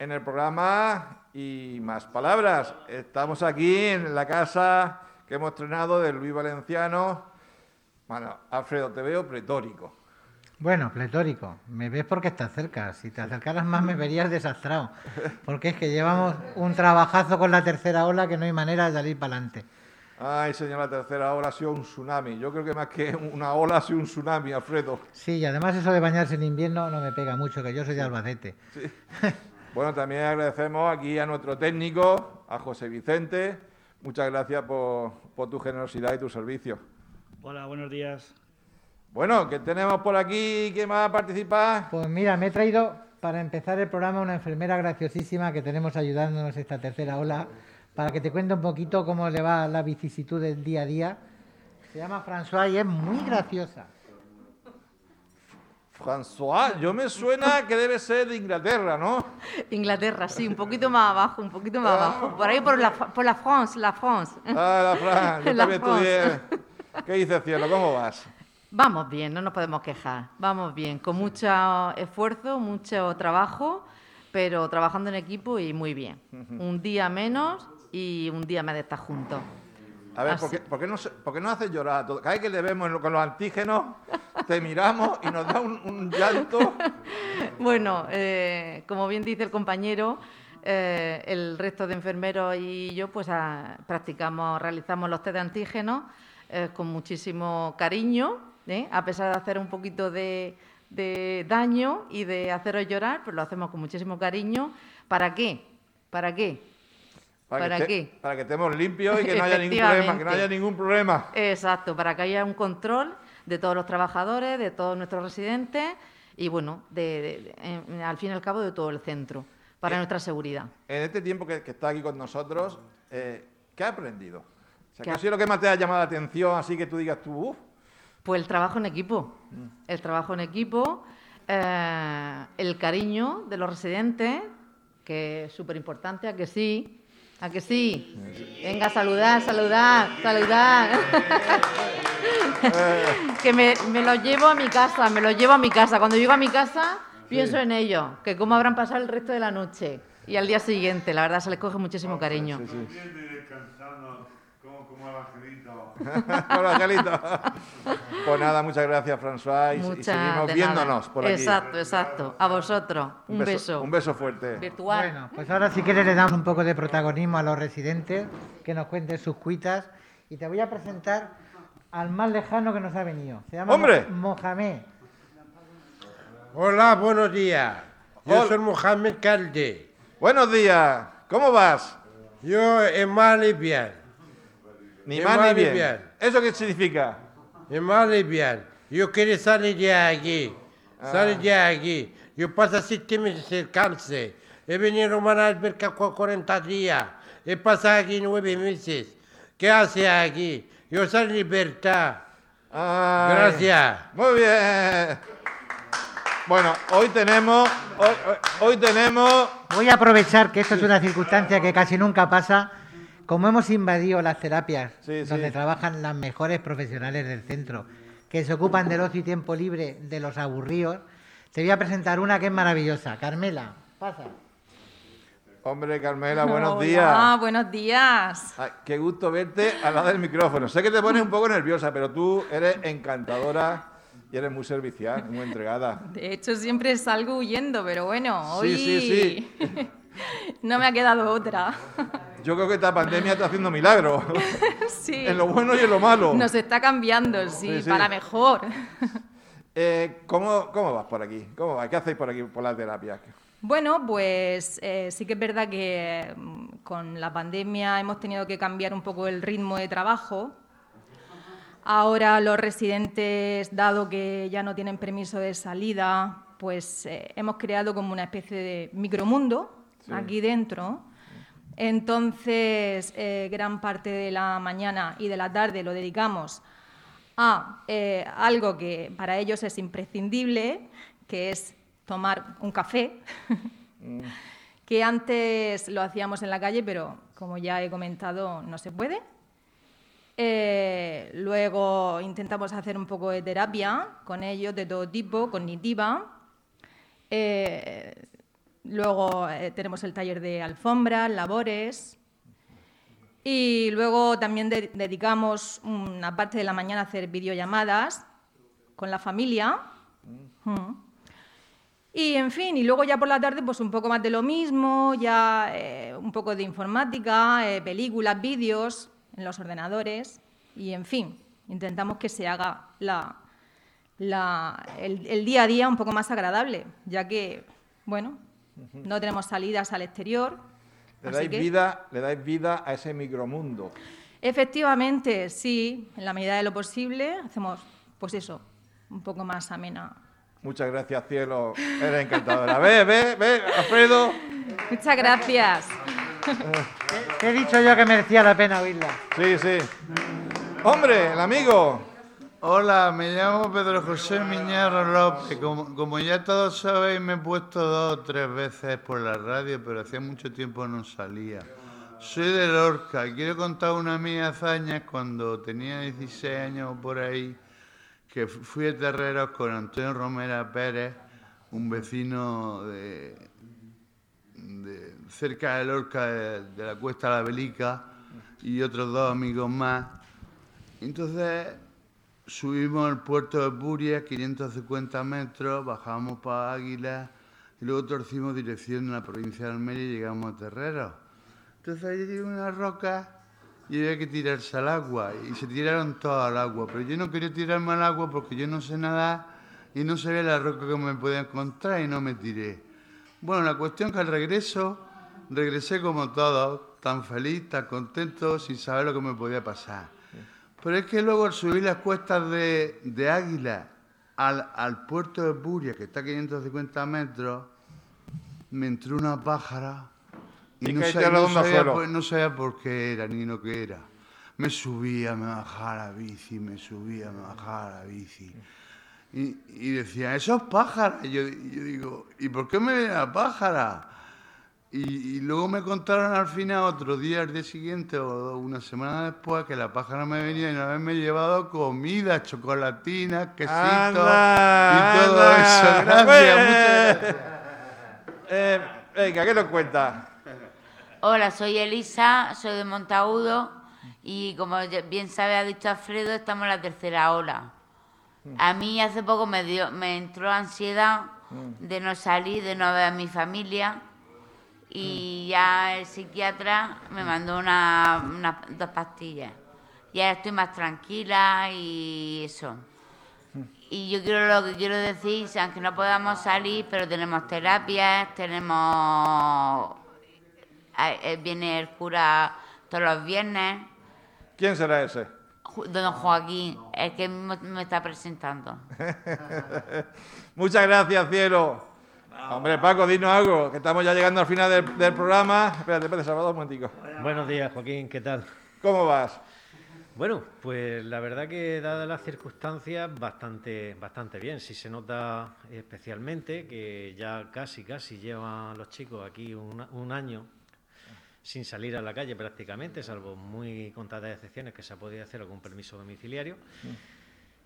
en el programa Y Más Palabras. Estamos aquí en la casa que hemos estrenado del Luis Valenciano. Bueno, Alfredo, te veo pletórico. Bueno, pletórico. Me ves porque estás cerca. Si te acercaras más me verías desastrado. Porque es que llevamos un trabajazo con la tercera ola que no hay manera de salir para adelante. Ay, señor, la tercera ola ha sido un tsunami. Yo creo que más que una ola ha sido un tsunami, Alfredo. Sí, y además eso de bañarse en invierno no me pega mucho, que yo soy de Albacete. Sí. Bueno, también agradecemos aquí a nuestro técnico, a José Vicente. Muchas gracias por, por tu generosidad y tu servicio. Hola, buenos días. Bueno, ¿qué tenemos por aquí? ¿Quién va a participar? Pues mira, me he traído para empezar el programa una enfermera graciosísima que tenemos ayudándonos esta tercera ola, para que te cuente un poquito cómo le va la vicisitud del día a día. Se llama François y es muy graciosa. François, yo me suena que debe ser de Inglaterra, ¿no? Inglaterra, sí, un poquito más abajo, un poquito más abajo. Por ahí por la, por la France, la France. Ah, la Fran, yo La también France. estudié. ¿Qué dices, cielo? ¿Cómo vas? Vamos bien, no nos podemos quejar. Vamos bien, con mucho esfuerzo, mucho trabajo, pero trabajando en equipo y muy bien. Un día menos y un día más de estar juntos. A ver. ¿por qué, por qué no, por qué haces llorar? a todos? Cada vez que te vemos con los antígenos, te miramos y nos da un, un llanto. Bueno, eh, como bien dice el compañero, eh, el resto de enfermeros y yo pues ah, practicamos, realizamos los test de antígenos eh, con muchísimo cariño, a pesar de hacer un poquito de, de daño y de haceros llorar, pues lo hacemos con muchísimo cariño. ¿Para qué? ¿Para qué? ¿Para que qué? para que estemos limpios y que no haya ningún problema. Que no haya ningún problema. Exacto, para que haya un control de todos los trabajadores, de todos nuestros residentes y, bueno, de, de- de- en- al fin y al cabo de todo el centro, para Eh, nuestra seguridad. En este tiempo que, que está aquí con nosotros, eh, ¿qué has aprendido? O sea, ¿Qué ¿Qué ha- ha sido lo que más te ha llamado la atención? Así que tú digas tú, uff, Pues el trabajo en equipo, Mm. el trabajo en equipo, eh, el cariño de los residentes, que es súper importante, ¿a que sí? ¿A que sí? Venga, saludar, saludar, saludar. que me, me los llevo a mi casa, me los llevo a mi casa. Cuando llego a mi casa, pienso en ellos, que cómo habrán pasado el resto de la noche. Y al día siguiente, la verdad, se les coge muchísimo cariño. Sí, sí. Como, como el angelito. Hola, Angelito. Pues nada, muchas gracias, François. Y, seguimos viéndonos por aquí. Exacto, exacto. A vosotros. Un, beso. Un beso fuerte. Virtual. Bueno, pues ahora si quieres le damos un poco de protagonismo a los residentes, que nos cuenten sus cuitas. Y te voy a presentar al más lejano que nos ha venido. Se llama Mohamed. Hola, buenos días. Yo Hola. soy Mohamed Calde. Buenos días. ¿Cómo vas? Yo es mal y bien. Ni ni mal y bien. bien. ¿Eso qué significa? Es mal y bien. Yo quiero salir de aquí. Salir de aquí. Yo paso siete meses en cárcel. He venido a una alberca con 40 días. He pasado aquí nueve meses. ¿Qué hace aquí? Yo soy en libertad. Ay. Gracias. Muy bien. Bueno, hoy tenemos, hoy, hoy- hoy tenemos, Voy a aprovechar que esto es una circunstancia que casi nunca pasa. Como hemos invadido las terapias Sí, sí. donde trabajan las mejores profesionales del centro, que se ocupan del ocio y tiempo libre de los aburridos, te voy a presentar una que es maravillosa. Carmela, pasa. hombre, Carmela, buenos Hola, días. buenos días. Ay, qué gusto verte al lado del micrófono. Sé que te pones un poco nerviosa, pero tú eres encantadora y eres muy servicial, muy entregada. De hecho, siempre salgo huyendo, pero bueno, hoy Sí, sí, no me ha quedado otra. Yo creo que esta pandemia está haciendo milagros, sí. en lo bueno y en lo malo. Nos está cambiando, sí, Sí, sí. para mejor. Eh, ¿cómo, ¿Cómo vas por aquí? ¿Cómo vas? ¿Qué hacéis por aquí, por la terapia? Bueno, pues eh, sí que es verdad que mm, con la pandemia hemos tenido que cambiar un poco el ritmo de trabajo. Ahora los residentes, dado que ya no tienen permiso de salida, pues eh, hemos creado como una especie de micromundo aquí dentro. Entonces, eh, gran parte de la mañana y de la tarde lo dedicamos a eh, algo que para ellos es imprescindible, que es tomar un café, que antes lo hacíamos en la calle, pero como ya he comentado, no se puede. Eh, luego intentamos hacer un poco de terapia con ellos de todo tipo, cognitiva. Eh, luego eh, tenemos el taller de alfombras, labores. Y luego también dedicamos una parte de la mañana a hacer videollamadas con la familia. Mm. Y en fin, y luego ya por la tarde pues un poco más de lo mismo, ya un poco de informática, películas, vídeos en los ordenadores y, en fin, intentamos que se haga la, el, día a día un poco más agradable, ya que, bueno, no tenemos salidas al exterior. Le dais, vida, le dais vida a ese micromundo. Efectivamente, sí, en la medida de lo posible hacemos, pues eso, un poco más amena. Muchas gracias, cielo. Eres encantadora. ve, ve, ve, Alfredo. Muchas gracias. Te he dicho yo que merecía la pena oírla. Sí, sí. Hombre, el amigo. Hola, me llamo Pedro José Miñarro López. Como, ya todos sabéis, me he puesto dos o tres veces por la radio, pero hacía mucho tiempo no salía. Soy de Lorca y quiero contar una mía hazaña cuando tenía 16 años por ahí, que fui a Terreros con Antonio Romera Pérez, un vecino de, cerca de Lorca, de, la Cuesta La Belica, y otros dos amigos más. Entonces subimos al puerto de Buria, 550 metros, bajamos para Águila y luego torcimos dirección a la provincia de Almería y llegamos a Terrero. Entonces ahí hay una roca y había que tirarse al agua y se tiraron todos al agua, pero yo no quería tirarme al agua porque yo no sé nadar y no sabía la roca que me podía encontrar y no me tiré. Bueno, la cuestión es que al regreso regresé como todos, tan feliz, tan contento, sin saber lo que me podía pasar. Pero es que luego al subir las cuestas de, Águila al, puerto de Buria, que está a 550 metros, me entró una pájara y, no, sabía, no, sabía por, qué era ni lo que era. Me subía, me bajaba la bici, me subía, me bajaba la bici. Y, decía, esos pájaros. Y yo, yo, digo, ¿y por qué me viene la pájara? Y, luego me contaron al final, otro día, el día siguiente o una semana después, que la pájara me venía y una vez me llevado comida, chocolatina, quesito y todo eso. Gracias, muchas gracias. Eh, venga, ¿qué nos cuenta? Hola, soy Elisa, soy de Montagudo y como bien sabe, ha dicho Alfredo, estamos en la tercera ola. A mí hace poco me, dio, me entró ansiedad mm. de no salir, de no ver a mi familia y ya el psiquiatra me mandó una, dos pastillas. Y ahora estoy más tranquila y eso. Y yo quiero lo que quiero decir, aunque no podamos salir, pero tenemos terapias, tenemos... Eh, viene el cura todos los viernes. ¿Quién será ese? Don Joaquín, el que me está presentando. Muchas gracias, cielo. Hombre, Paco, dinos algo, que estamos ya llegando al final del, programa. Espérate, espérate, Salvador, un momentico. Buenos días, Joaquín, ¿qué tal? ¿Cómo vas? Bueno, pues la verdad que dadas las circunstancias, bastante, bastante bien. Sí se nota especialmente que ya casi, casi llevan los chicos aquí un, año sin salir a la calle prácticamente, salvo muy contadas excepciones que se ha podido hacer algún permiso domiciliario.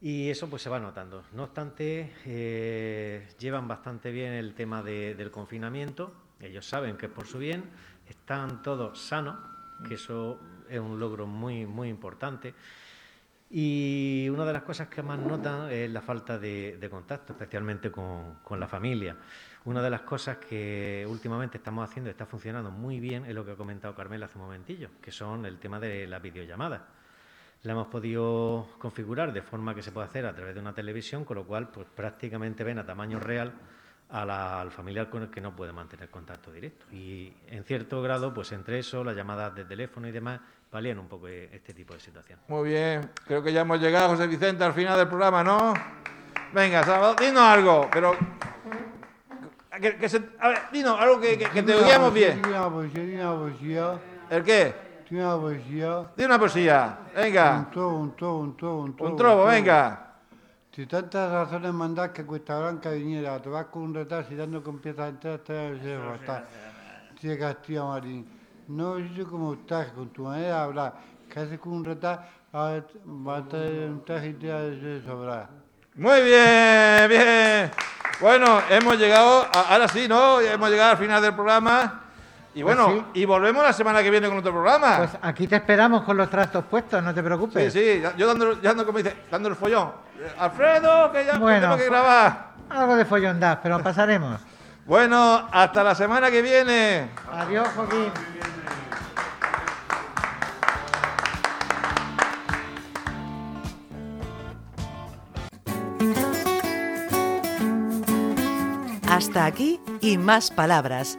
Y eso pues se va notando. No obstante, eh, llevan bastante bien el tema del confinamiento. Ellos saben que es por su bien. Están todos sanos, que eso es un logro muy, muy importante. Y una de las cosas que más notan es la falta de, contacto, especialmente con, con, la familia. Una de las cosas que últimamente estamos haciendo está funcionando muy bien es lo que ha comentado Carmela hace un momentillo, que son el tema de las videollamadas la hemos podido configurar de forma que se puede hacer a través de una televisión, con lo cual pues prácticamente ven a tamaño real al familiar con el que no puede mantener contacto directo. Y en cierto grado, pues entre eso, las llamadas de teléfono y demás, valían un poco este tipo de situación. Muy bien, creo que ya hemos llegado, José Vicente, al final del programa, ¿no? Venga, Salvador, dinos algo, pero que, que se- a ver, dinos algo que, que- que te oíamos bien. ¿El qué? Tiene una poesía. Di una poesía. Venga. Un trovo, un trovo, un trovo, un trovo. Un trobo, venga. Si tantas razones mandas que Cuesta Blanca viniera, te vas con un retraso y dando con piezas enteras te vas a fatal. Dice Castillo Marín, no sé cómo estás con tu manera de hablar, que haces con un retraso, va a traer un traje y te va a sobrar. Muy bien, bien. Bueno, hemos llegado, a- ahora sí, ¿no? Hemos llegado al final del programa. Y Pues bueno, sí. y volvemos la semana que viene con otro programa. Pues aquí te esperamos con los trastos puestos, no te preocupes. sí, sí, yo dando, yo ando como dice, dando el follón. Eh, Alfredo, que ya Bueno, tengo que fue- grabar. Algo de follondad, pero pasaremos. Bueno, hasta la semana que viene. Adiós, Joaquín. Hasta aquí y más palabras.